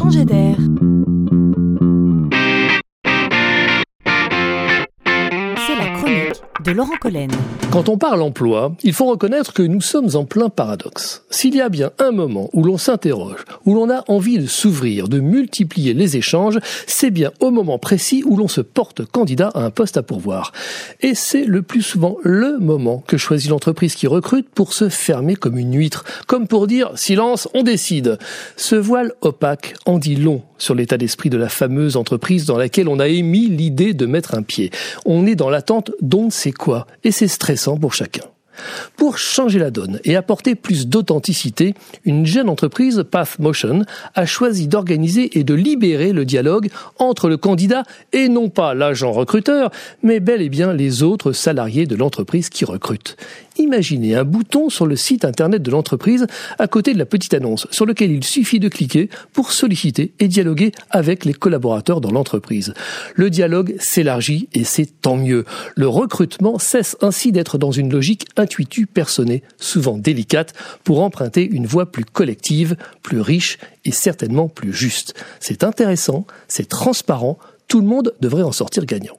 changer d'air. C'est la chronique de Laurent Collen. Quand on parle emploi, il faut reconnaître que nous sommes en plein paradoxe. S'il y a bien un moment où l'on s'interroge, où l'on a envie de s'ouvrir, de multiplier les échanges, c'est bien au moment précis où l'on se porte candidat à un poste à pourvoir. Et c'est le plus souvent le moment que choisit l'entreprise qui recrute pour se fermer comme une huître, comme pour dire silence, on décide. Ce voile opaque en dit long sur l'état d'esprit de la fameuse entreprise dans laquelle on a émis l'idée de mettre un pied. On est dans l'attente d'on ne sait quoi, et c'est stressant pour chacun. Pour changer la donne et apporter plus d'authenticité, une jeune entreprise, Path Motion, a choisi d'organiser et de libérer le dialogue entre le candidat et non pas l'agent recruteur, mais bel et bien les autres salariés de l'entreprise qui recrutent. Imaginez un bouton sur le site internet de l'entreprise à côté de la petite annonce sur lequel il suffit de cliquer pour solliciter et dialoguer avec les collaborateurs dans l'entreprise. Le dialogue s'élargit et c'est tant mieux. Le recrutement cesse ainsi d'être dans une logique personnée, souvent délicate, pour emprunter une voie plus collective, plus riche et certainement plus juste. C'est intéressant, c'est transparent, tout le monde devrait en sortir gagnant.